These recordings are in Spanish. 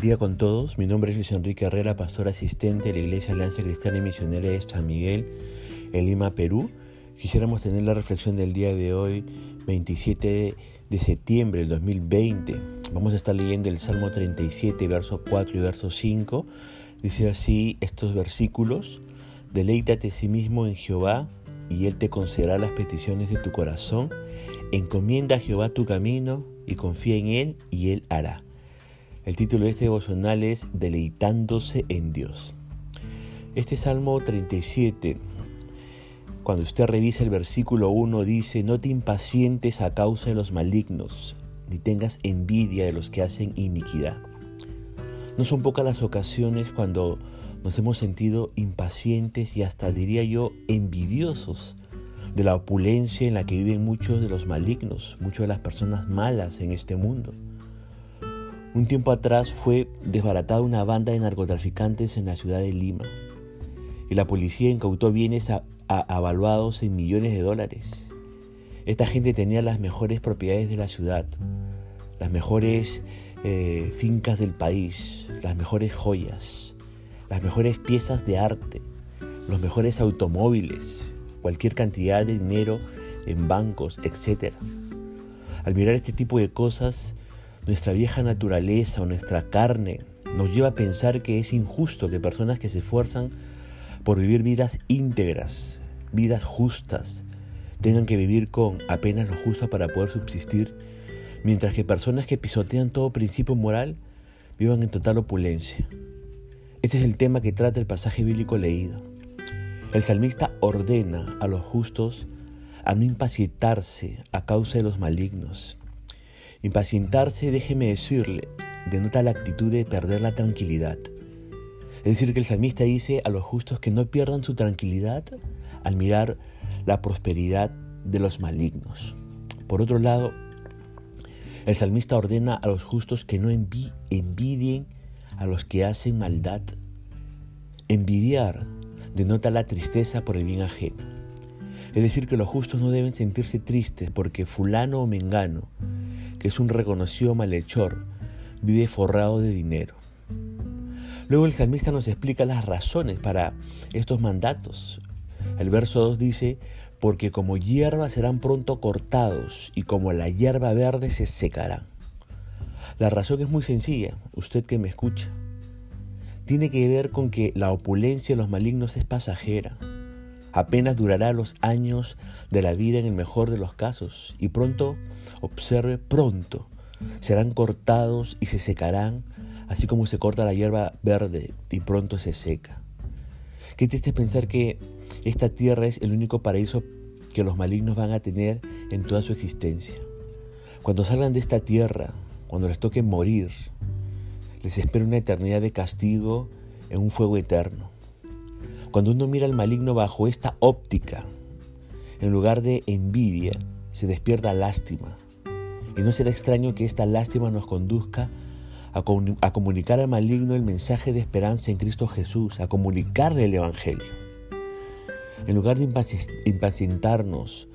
día con todos. Mi nombre es Luis Enrique Herrera, pastor asistente de la Iglesia Alianza Cristiana y Misionera de San Miguel, en Lima, Perú. Quisiéramos tener la reflexión del día de hoy, 27 de septiembre del 2020. Vamos a estar leyendo el Salmo 37, versos 4 y verso 5. Dice así estos versículos. Deleítate a sí mismo en Jehová y Él te concederá las peticiones de tu corazón. Encomienda a Jehová tu camino y confía en Él y Él hará. El título de este devocional es Deleitándose en Dios. Este Salmo 37, cuando usted revisa el versículo 1, dice, no te impacientes a causa de los malignos, ni tengas envidia de los que hacen iniquidad. No son pocas las ocasiones cuando nos hemos sentido impacientes y hasta diría yo envidiosos de la opulencia en la que viven muchos de los malignos, muchas de las personas malas en este mundo. Un tiempo atrás fue desbaratada una banda de narcotraficantes en la ciudad de Lima y la policía incautó bienes avaluados en millones de dólares. Esta gente tenía las mejores propiedades de la ciudad, las mejores eh, fincas del país, las mejores joyas, las mejores piezas de arte, los mejores automóviles, cualquier cantidad de dinero en bancos, etc. Al mirar este tipo de cosas, nuestra vieja naturaleza o nuestra carne nos lleva a pensar que es injusto que personas que se esfuerzan por vivir vidas íntegras, vidas justas, tengan que vivir con apenas lo justo para poder subsistir, mientras que personas que pisotean todo principio moral vivan en total opulencia. Este es el tema que trata el pasaje bíblico leído. El salmista ordena a los justos a no impacientarse a causa de los malignos, Impacientarse, déjeme decirle, denota la actitud de perder la tranquilidad. Es decir, que el salmista dice a los justos que no pierdan su tranquilidad al mirar la prosperidad de los malignos. Por otro lado, el salmista ordena a los justos que no envidien a los que hacen maldad. Envidiar denota la tristeza por el bien ajeno. Es decir, que los justos no deben sentirse tristes porque fulano o mengano que es un reconocido malhechor, vive forrado de dinero. Luego el salmista nos explica las razones para estos mandatos. El verso 2 dice, porque como hierba serán pronto cortados y como la hierba verde se secarán. La razón es muy sencilla, usted que me escucha. Tiene que ver con que la opulencia de los malignos es pasajera. Apenas durará los años de la vida en el mejor de los casos y pronto, observe, pronto serán cortados y se secarán, así como se corta la hierba verde y pronto se seca. Qué triste pensar que esta tierra es el único paraíso que los malignos van a tener en toda su existencia. Cuando salgan de esta tierra, cuando les toque morir, les espera una eternidad de castigo en un fuego eterno. Cuando uno mira al maligno bajo esta óptica, en lugar de envidia, se despierta lástima. Y no será extraño que esta lástima nos conduzca a, a, comunicar al maligno el mensaje de esperanza en Cristo Jesús, a comunicarle el Evangelio. En lugar de impacientarnos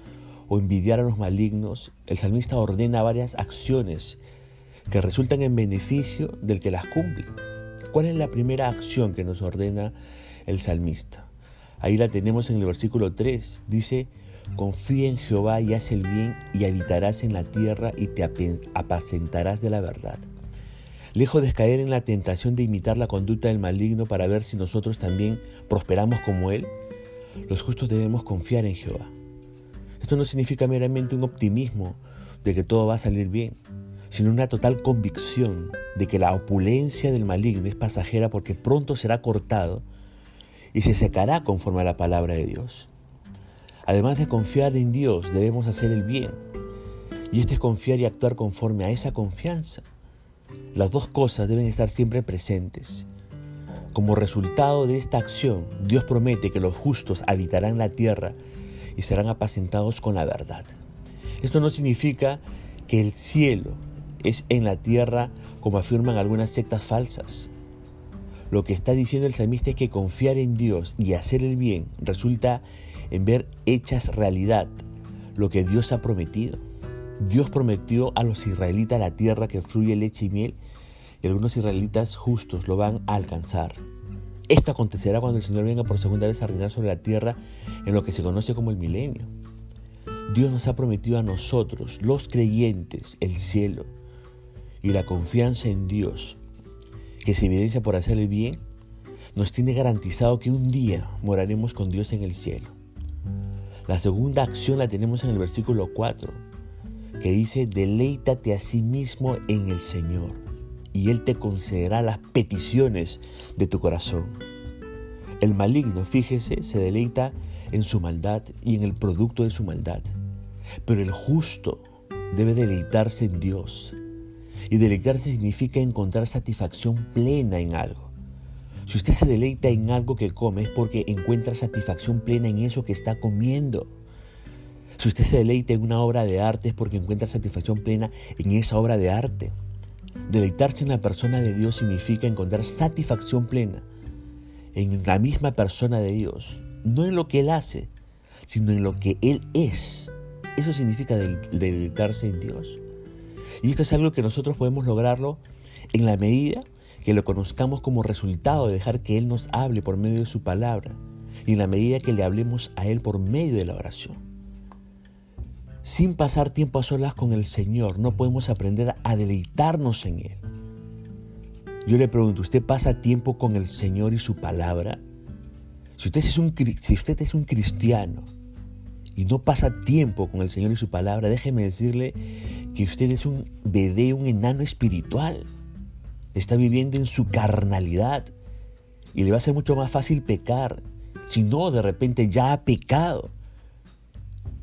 o envidiar a los malignos, el salmista ordena varias acciones que resultan en beneficio del que las cumple. ¿Cuál es la primera acción que nos ordena el salmista. Ahí la tenemos en el versículo 3. Dice, confía en Jehová y haz el bien y habitarás en la tierra y te apacentarás de la verdad. Lejos de caer en la tentación de imitar la conducta del maligno para ver si nosotros también prosperamos como él, los justos debemos confiar en Jehová. Esto no significa meramente un optimismo de que todo va a salir bien, sino una total convicción de que la opulencia del maligno es pasajera porque pronto será cortado y se secará conforme a la palabra de Dios. Además de confiar en Dios, debemos hacer el bien. Y este es confiar y actuar conforme a esa confianza. Las dos cosas deben estar siempre presentes. Como resultado de esta acción, Dios promete que los justos habitarán la tierra y serán apacentados con la verdad. Esto no significa que el cielo es en la tierra como afirman algunas sectas falsas. Lo que está diciendo el salmista es que confiar en Dios y hacer el bien resulta en ver hechas realidad lo que Dios ha prometido. Dios prometió a los israelitas la tierra que fluye leche y miel que algunos israelitas justos lo van a alcanzar. Esto acontecerá cuando el Señor venga por segunda vez a reinar sobre la tierra en lo que se conoce como el milenio. Dios nos ha prometido a nosotros, los creyentes, el cielo y la confianza en Dios, que se evidencia por hacer el bien, nos tiene garantizado que un día moraremos con Dios en el cielo. La segunda acción la tenemos en el versículo 4, que dice, deleítate a sí mismo en el Señor y Él te concederá las peticiones de tu corazón. El maligno, fíjese, se deleita en su maldad y en el producto de su maldad. Pero el justo debe deleitarse en Dios. Y deleitarse significa encontrar satisfacción plena en algo. Si usted se deleita en algo que come es porque encuentra satisfacción plena en eso que está comiendo. Si usted se deleita en una obra de arte es porque encuentra satisfacción plena en esa obra de arte. Deleitarse en la persona de Dios significa encontrar satisfacción plena en la misma persona de Dios, no en lo que Él hace, sino en lo que Él es. Eso significa deleitarse en Dios. Y esto es algo que nosotros podemos lograrlo en la medida que lo conozcamos como resultado de dejar que Él nos hable por medio de su palabra y en la medida que le hablemos a Él por medio de la oración. Sin pasar tiempo a solas con el Señor, no podemos aprender a deleitarnos en Él. Yo le pregunto, ¿usted pasa tiempo con el Señor y su palabra? Si usted es un, si usted es un cristiano y no pasa tiempo con el Señor y su palabra, déjeme decirle que usted es un bebé, un enano espiritual. Está viviendo en su carnalidad y le va a ser mucho más fácil pecar. Si no, de repente ya ha pecado.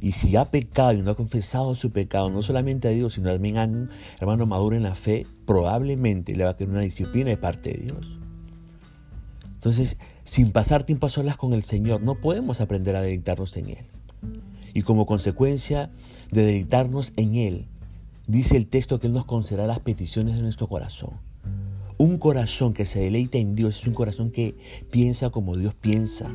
Y si ha pecado y no ha confesado su pecado, no solamente a Dios, sino también a un hermano maduro en la fe, probablemente le va a quedar una disciplina de parte de Dios. Entonces, sin pasar tiempo a solas con el Señor, no podemos aprender a deleitarnos en Él. Y como consecuencia de deleitarnos en Él, dice el texto que Él nos concederá las peticiones de nuestro corazón. Un corazón que se deleita en Dios es un corazón que piensa como Dios piensa,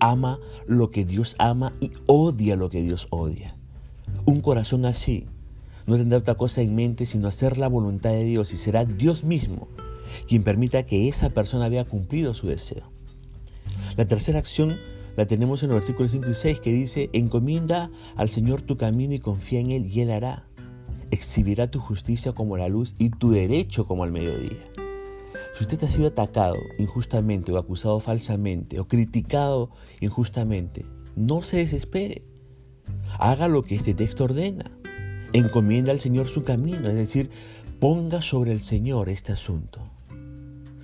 ama lo que Dios ama y odia lo que Dios odia. Un corazón así no tendrá otra cosa en mente sino hacer la voluntad de Dios y será Dios mismo quien permita que esa persona vea cumplido su deseo. La tercera acción la tenemos en el versículo 5 y 6 que dice, encomienda al Señor tu camino y confía en Él y Él hará. Exhibirá tu justicia como la luz y tu derecho como el mediodía. Si usted ha sido atacado injustamente o acusado falsamente o criticado injustamente, no se desespere. Haga lo que este texto ordena. Encomienda al Señor su camino, es decir, ponga sobre el Señor este asunto.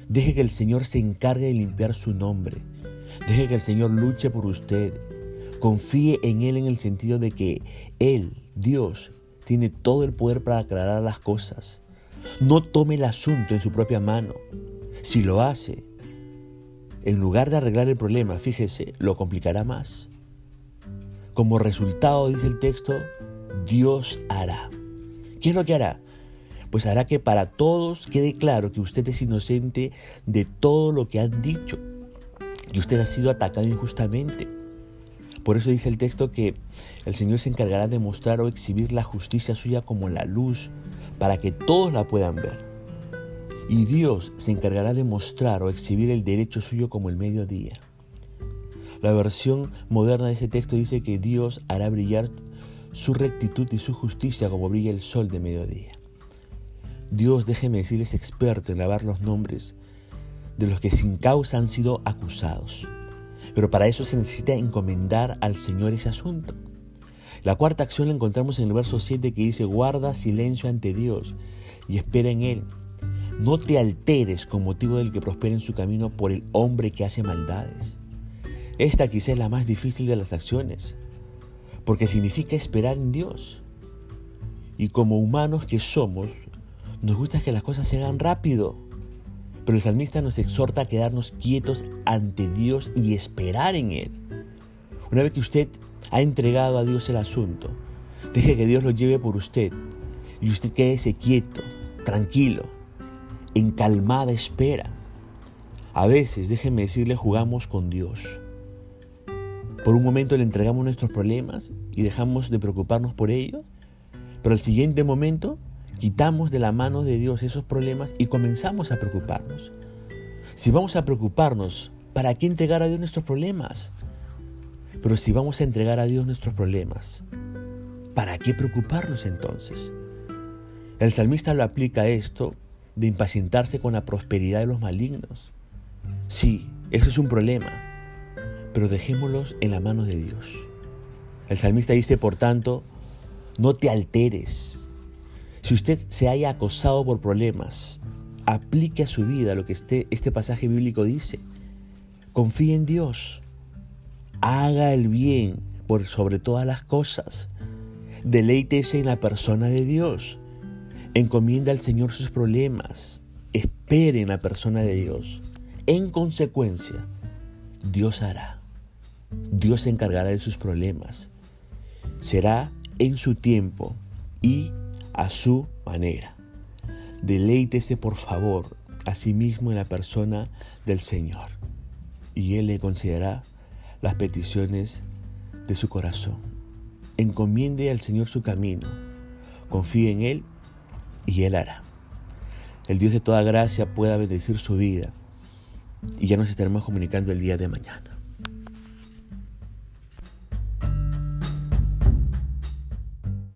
Deje que el Señor se encargue de limpiar su nombre. Deje que el Señor luche por usted. Confíe en Él en el sentido de que Él, Dios, tiene todo el poder para aclarar las cosas. No tome el asunto en su propia mano. Si lo hace, en lugar de arreglar el problema, fíjese, lo complicará más. Como resultado, dice el texto, Dios hará. ¿Qué es lo que hará? Pues hará que para todos quede claro que usted es inocente de todo lo que han dicho y usted ha sido atacado injustamente. Por eso dice el texto que el Señor se encargará de mostrar o exhibir la justicia suya como la luz para que todos la puedan ver. Y Dios se encargará de mostrar o exhibir el derecho suyo como el mediodía. La versión moderna de ese texto dice que Dios hará brillar su rectitud y su justicia como brilla el sol de mediodía. Dios, déjeme decirles, experto en lavar los nombres de los que sin causa han sido acusados. Pero para eso se necesita encomendar al Señor ese asunto. La cuarta acción la encontramos en el verso 7 que dice, guarda silencio ante Dios y espera en Él. No te alteres con motivo del que prospere en su camino por el hombre que hace maldades. Esta quizá es la más difícil de las acciones, porque significa esperar en Dios. Y como humanos que somos, nos gusta que las cosas se hagan rápido. Pero el salmista nos exhorta a quedarnos quietos ante Dios y esperar en Él. Una vez que usted ha entregado a Dios el asunto, deje que Dios lo lleve por usted y usted quédese quieto, tranquilo, en calmada espera. A veces, déjeme decirle, jugamos con Dios. Por un momento le entregamos nuestros problemas y dejamos de preocuparnos por ellos, pero al siguiente momento quitamos de la mano de Dios esos problemas y comenzamos a preocuparnos. Si vamos a preocuparnos, ¿para qué entregar a Dios nuestros problemas? Pero si vamos a entregar a Dios nuestros problemas, ¿para qué preocuparnos entonces? El salmista lo aplica a esto de impacientarse con la prosperidad de los malignos. Sí, eso es un problema, pero dejémoslos en la mano de Dios. El salmista dice, por tanto, no te alteres. Si usted se haya acosado por problemas, aplique a su vida lo que este, este pasaje bíblico dice. Confíe en Dios. Haga el bien por sobre todas las cosas. Deleítese en la persona de Dios. Encomienda al Señor sus problemas. Espere en la persona de Dios. En consecuencia, Dios hará. Dios se encargará de sus problemas. Será en su tiempo y a su manera. Deleítese por favor a sí mismo en la persona del Señor y Él le concederá las peticiones de su corazón. Encomiende al Señor su camino, confíe en Él y Él hará. El Dios de toda gracia pueda bendecir su vida y ya nos estaremos comunicando el día de mañana.